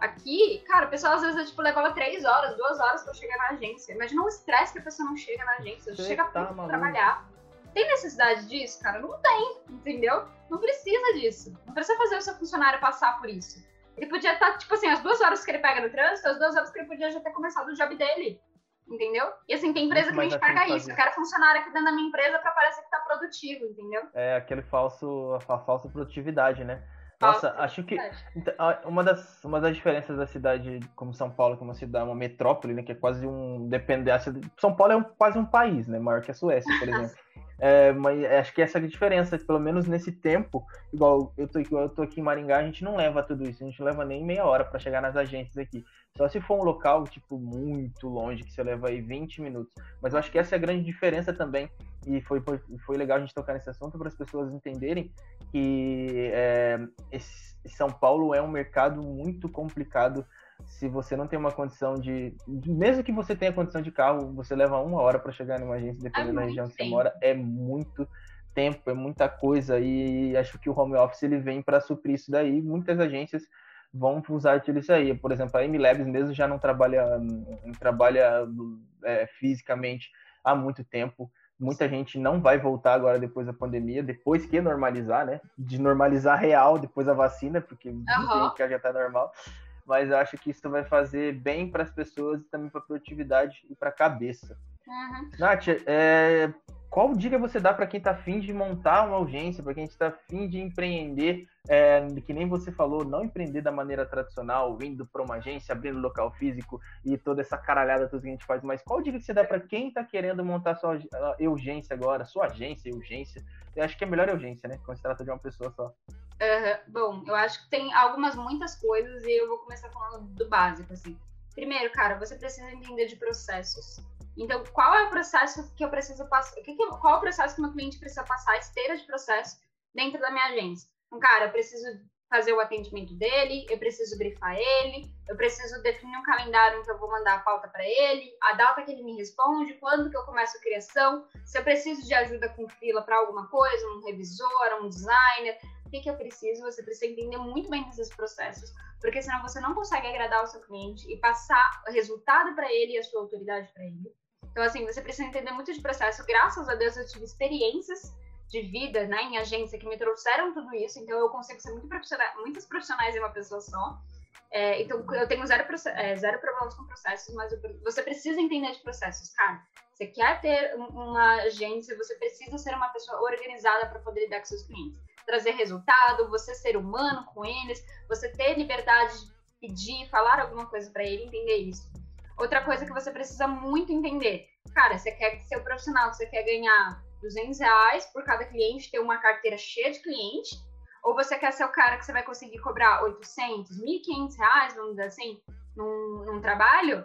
Aqui, cara, a pessoa às vezes tipo, levava três horas, duas horas pra chegar na agência. Imagina o estresse que a pessoa não chega na agência, você chega tá pra trabalhar. Tem necessidade disso, cara? Não tem, entendeu? Não precisa disso. Não precisa fazer o seu funcionário passar por isso. Ele podia estar, tá, tipo assim, as duas horas que ele pega no trânsito, as duas horas que ele podia já ter começado o job dele. Entendeu? E assim, tem empresa que a gente paga isso. Eu quero funcionário aqui dentro da minha empresa pra parecer que tá produtivo, entendeu? É aquele falso, a falsa produtividade, né? Nossa, acho que então, uma das, uma das diferenças da cidade como São Paulo, como uma cidade, uma metrópole, né, que é quase um dependência. São Paulo é um, quase um país, né, maior que a Suécia, por *laughs* exemplo. É, mas acho que essa é a diferença, pelo menos nesse tempo, igual eu tô, eu tô aqui em Maringá, a gente não leva tudo isso, a gente não leva nem meia hora para chegar nas agências aqui. Só se for um local, tipo, muito longe, que você leva aí 20 minutos. Mas eu acho que essa é a grande diferença também, e foi, foi, foi legal a gente tocar nesse assunto para as pessoas entenderem que é, esse, São Paulo é um mercado muito complicado se você não tem uma condição de. Mesmo que você tenha condição de carro, você leva uma hora para chegar numa agência, dependendo é da região que você mora, é muito tempo, é muita coisa. E acho que o home office ele vem para suprir isso daí. Muitas agências vão usar isso aí. Por exemplo, a MLabs mesmo já não trabalha, não trabalha é, fisicamente há muito tempo. muita gente não vai voltar agora depois da pandemia, depois que normalizar, né? De normalizar real depois da vacina, porque uhum. já tá normal. Mas eu acho que isso vai fazer bem para as pessoas e também para a produtividade e para a cabeça. Uhum. Nath, é, qual dica você dá para quem está afim de montar uma agência, para quem está afim de empreender, é, que nem você falou, não empreender da maneira tradicional, vindo para uma agência, abrindo local físico e toda essa caralhada toda que a gente faz, mas qual dica que você dá para quem está querendo montar sua urgência agora, sua agência, urgência? Eu acho que é melhor urgência, né? Quando se trata de uma pessoa só. Uhum. Bom, eu acho que tem algumas, muitas coisas e eu vou começar falando do básico, assim. Primeiro, cara, você precisa entender de processos. Então, qual é o processo que eu preciso passar? Qual é o processo que meu cliente precisa passar, a esteira de processo dentro da minha agência? Então, cara, eu preciso fazer o atendimento dele, eu preciso grifar ele, eu preciso definir um calendário em que eu vou mandar a pauta para ele, a data que ele me responde, quando que eu começo a criação, se eu preciso de ajuda com fila para alguma coisa, um revisor, um designer, o que, que eu preciso? Você precisa entender muito bem desses processos, porque senão você não consegue agradar o seu cliente e passar o resultado para ele e a sua autoridade para ele. Então, assim, você precisa entender muito de processo. Graças a Deus, eu tive experiências de vida, né, em agência que me trouxeram tudo isso. Então, eu consigo ser muito profissional, muitas profissionais em uma pessoa só. É, então, eu tenho zero, é, zero problemas com processos, mas eu, você precisa entender de processos, cara. Você quer ter uma agência, você precisa ser uma pessoa organizada para poder lidar com seus clientes. Trazer resultado, você ser humano com eles, você ter liberdade de pedir, falar alguma coisa para ele, entender isso. Outra coisa que você precisa muito entender, cara, você quer ser o profissional, você quer ganhar 200 reais por cada cliente, ter uma carteira cheia de cliente, ou você quer ser o cara que você vai conseguir cobrar 800, 1.500 reais, vamos dizer assim, num, num trabalho,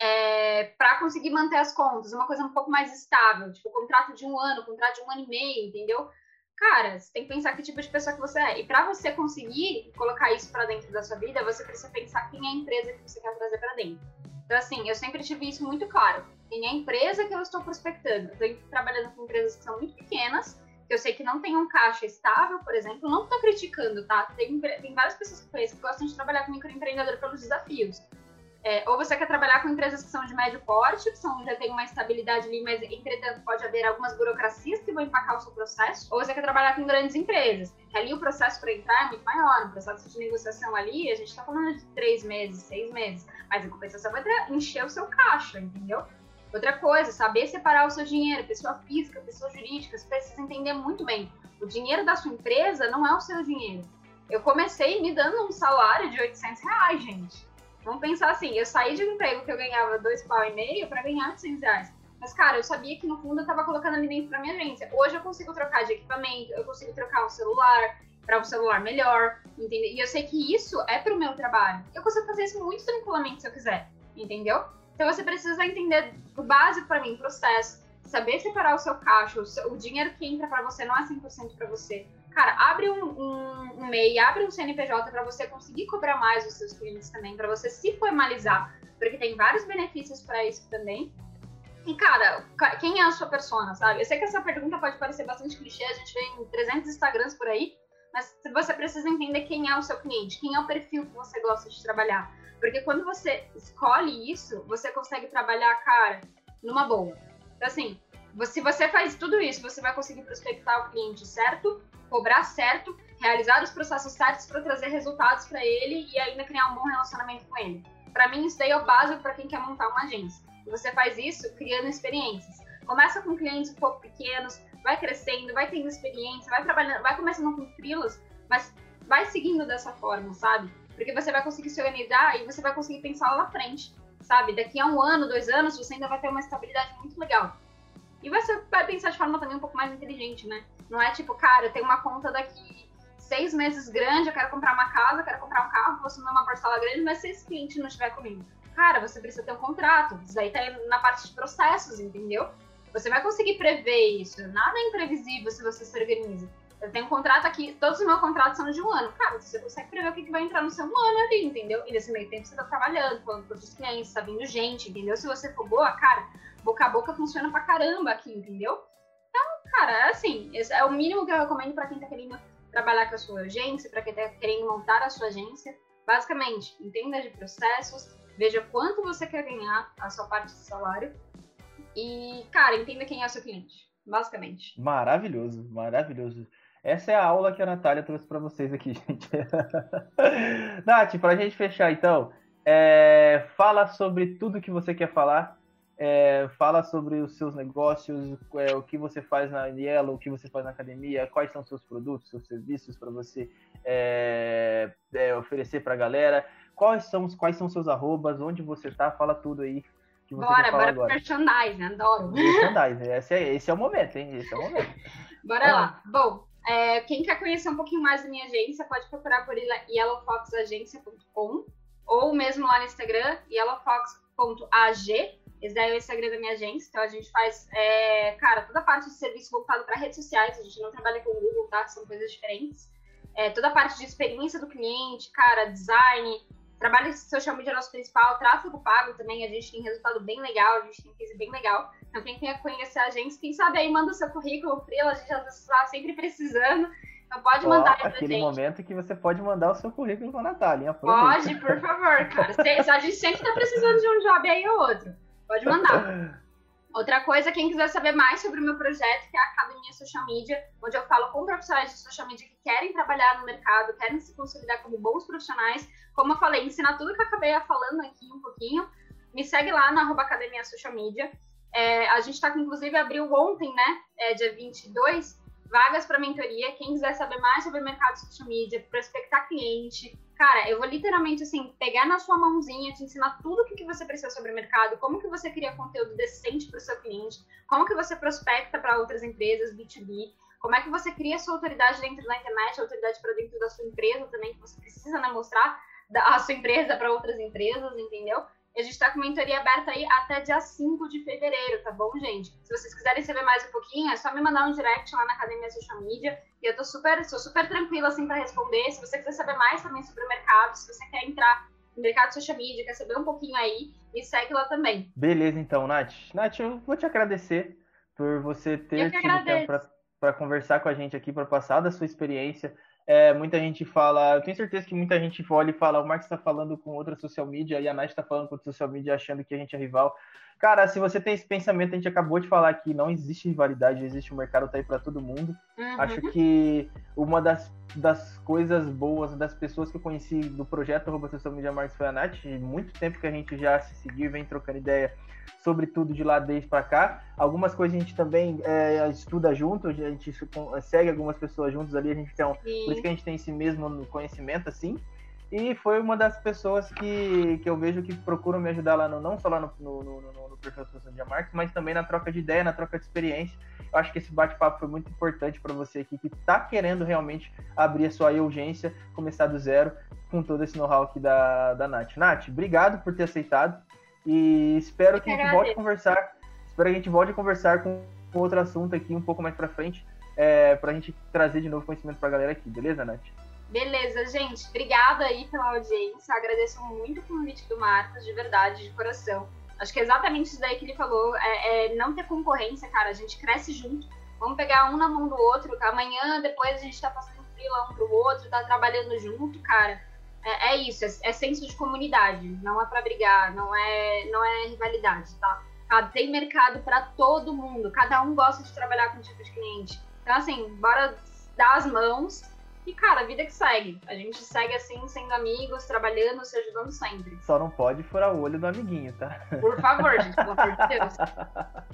é, para conseguir manter as contas, uma coisa um pouco mais estável, tipo contrato de um ano, contrato de um ano e meio, entendeu? Cara, você tem que pensar que tipo de pessoa que você é. E para você conseguir colocar isso para dentro da sua vida, você precisa pensar quem é a empresa que você quer trazer para dentro. Então, assim, eu sempre tive isso muito claro. Quem é a empresa que eu estou prospectando? Eu estou trabalhando com empresas que são muito pequenas, que eu sei que não tem um caixa estável, por exemplo. Não estou criticando, tá? Tem, tem várias pessoas que conheço que gostam de trabalhar com microempreendedor pelos desafios. É, ou você quer trabalhar com empresas que são de médio porte, que são, já tem uma estabilidade ali, mas entretanto pode haver algumas burocracias que vão empacar o seu processo, ou você quer trabalhar com grandes empresas, que ali o processo para entrar é muito maior, o processo de negociação ali, a gente está falando de três meses, seis meses, mas em compensação vai encher o seu caixa, entendeu? Outra coisa, saber separar o seu dinheiro, pessoa física, pessoa jurídica, você precisa entender muito bem. O dinheiro da sua empresa não é o seu dinheiro. Eu comecei me dando um salário de 800 reais, gente. Vamos pensar assim, eu saí de um emprego que eu ganhava dois pau e meio para ganhar 800 reais. Mas, cara, eu sabia que no fundo eu tava colocando ali dentro minha agência. Hoje eu consigo trocar de equipamento, eu consigo trocar um celular para um celular melhor, entendeu? E eu sei que isso é pro meu trabalho. Eu consigo fazer isso muito tranquilamente se eu quiser, entendeu? Então você precisa entender o básico para mim, processo, saber separar o seu caixa, o, seu, o dinheiro que entra para você não é 100% para você. Cara, abre um, um, um MEI, abre um CNPJ para você conseguir cobrar mais os seus clientes também, para você se formalizar, porque tem vários benefícios para isso também. E, cara, quem é a sua persona, sabe? Eu sei que essa pergunta pode parecer bastante clichê, a gente vê em 300 Instagrams por aí, mas você precisa entender quem é o seu cliente, quem é o perfil que você gosta de trabalhar. Porque quando você escolhe isso, você consegue trabalhar, cara, numa boa. Então, assim, se você faz tudo isso, você vai conseguir prospectar o cliente certo, cobrar certo, realizar os processos certos para trazer resultados para ele e ainda criar um bom relacionamento com ele. Para mim, isso daí é o básico para quem quer montar uma agência. E você faz isso criando experiências. Começa com clientes um pouco pequenos, vai crescendo, vai tendo experiência, vai trabalhando, vai começando com frilas, mas vai seguindo dessa forma, sabe? Porque você vai conseguir se organizar e você vai conseguir pensar lá na frente, sabe? Daqui a um ano, dois anos, você ainda vai ter uma estabilidade muito legal. E você vai pensar de forma também um pouco mais inteligente, né? Não é tipo, cara, eu tenho uma conta daqui seis meses grande, eu quero comprar uma casa, eu quero comprar um carro, vou assumir uma parcela grande, mas se esse cliente não estiver comigo, cara, você precisa ter um contrato. Isso aí tá na parte de processos, entendeu? Você vai conseguir prever isso. Nada é imprevisível se você se organiza. Eu tenho um contrato aqui, todos os meus contratos são de um ano. Cara, você consegue prever o que, vai entrar no seu ano ali, entendeu? E nesse meio tempo você tá trabalhando, falando com outros clientes, tá vindo gente, entendeu? Se você for boa, cara, boca a boca funciona pra caramba aqui, entendeu? Cara, é assim, é o mínimo que eu recomendo para quem tá querendo trabalhar com a sua agência, para quem tá querendo montar a sua agência. Basicamente, entenda de processos, veja quanto você quer ganhar a sua parte de salário E, cara, entenda quem é o seu cliente, basicamente. Maravilhoso, maravilhoso. Essa é a aula que a Natália trouxe para vocês aqui, *laughs* gente. Nath, para a gente fechar então, é, fala sobre tudo que você quer falar. É, fala sobre os seus negócios, é, o que você faz na Yellow, o que você faz na academia, quais são seus produtos, seus serviços para você é, é, oferecer para a galera, quais são, quais são seus arrobas, onde você tá, fala tudo aí que você bora, bora agora. merchandising, adoro. Merchandising, esse é, esse é o momento, hein? Esse é o momento. *laughs* bora lá. Bom, é, quem quer conhecer um pouquinho mais da minha agência, pode procurar por yellowfoxagência.com ou mesmo lá no Instagram, yellowfox.ag. Esse daí é o Instagram da minha agência. Então a gente faz, é, cara, toda a parte de serviço voltado para redes sociais. A gente não trabalha com Google, tá? São coisas diferentes. É, toda a parte de experiência do cliente, cara, design, trabalho social media nosso principal, tráfego pago também, a gente tem resultado bem legal, a gente tem case bem legal. Então, quem quer conhecer a gente, quem sabe aí manda o seu currículo, Frila, a gente já está sempre precisando. Então pode mandar aí pra aquele gente. momento que você pode mandar o seu currículo pra Natália. Pode, por favor, cara. A gente sempre está precisando de um job aí ou outro. Pode mandar. *laughs* Outra coisa, quem quiser saber mais sobre o meu projeto, que é a Academia Social Media, onde eu falo com profissionais de social media que querem trabalhar no mercado, querem se consolidar como bons profissionais. Como eu falei, ensinar tudo que eu acabei falando aqui um pouquinho. Me segue lá na Academia Social Media. É, a gente está, inclusive, abriu ontem, né, é, dia 22, vagas para mentoria. Quem quiser saber mais sobre o mercado de social media, prospectar cliente, cara, eu vou literalmente assim pegar na sua mãozinha, te ensinar tudo o que você precisa sobre o mercado, como que você cria conteúdo decente para o seu cliente, como que você prospecta para outras empresas B2B, como é que você cria sua autoridade dentro da internet, autoridade para dentro da sua empresa também, que você precisa né, mostrar a sua empresa para outras empresas, entendeu? E a gente está com mentoria aberta aí até dia 5 de fevereiro, tá bom, gente? Se vocês quiserem saber mais um pouquinho, é só me mandar um direct lá na Academia Social Media. E eu tô super, sou super tranquila assim para responder. Se você quiser saber mais também sobre o mercado, se você quer entrar no mercado social media, quer saber um pouquinho aí, me segue lá também. Beleza, então, Nath. Nath, eu vou te agradecer por você ter tido tempo para conversar com a gente aqui, para passar da sua experiência é, muita gente fala, eu tenho certeza que muita gente olha e fala, o Marcos está falando com outra social media e a Nath está falando com outra social media achando que a gente é rival. Cara, se você tem esse pensamento, a gente acabou de falar que não existe rivalidade, existe o um mercado tá aí para todo mundo. Uhum. Acho que uma das, das coisas boas das pessoas que eu conheci do projeto Arroba Social Media Marcos foi a Nath, muito tempo que a gente já se seguiu e vem trocando ideia sobre tudo de lá desde para cá. Algumas coisas a gente também é, estuda junto, a gente segue algumas pessoas juntos ali, a gente tem um, isso que a gente tem esse mesmo conhecimento assim. E foi uma das pessoas que, que eu vejo que procuram me ajudar lá, no, não só lá no, no, no, no perfil Social Media Marketing, mas também na troca de ideia, na troca de experiência. Eu acho que esse bate-papo foi muito importante para você aqui que está querendo realmente abrir a sua urgência, começar do zero, com todo esse know-how aqui da, da Nath. Nath, obrigado por ter aceitado e espero que, que a gente volte a conversar. Espero que a gente volte a conversar com outro assunto aqui um pouco mais para frente, é, para a gente trazer de novo conhecimento para a galera aqui, beleza, Nath? Beleza, gente. Obrigada aí pela audiência. Agradeço muito o convite do Marcos, de verdade, de coração. Acho que é exatamente isso daí que ele falou. É, é não ter concorrência, cara. A gente cresce junto. Vamos pegar um na mão do outro. Amanhã, depois, a gente tá passando fila um pro outro, tá trabalhando junto, cara. É, é isso, é, é, senso de comunidade. Não é para brigar, não é, não é rivalidade, tá? Tem mercado para todo mundo. Cada um gosta de trabalhar com um tipo de cliente. Então, assim, bora dar as mãos e, cara, a vida que segue. A gente segue assim, sendo amigos, trabalhando, se ajudando sempre. Só não pode furar o olho do amiguinho, tá? Por favor, gente, pelo amor de Deus.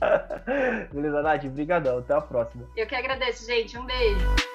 *laughs* Beleza, Nath? Obrigadão. Até a próxima. Eu que agradeço, gente. Um beijo.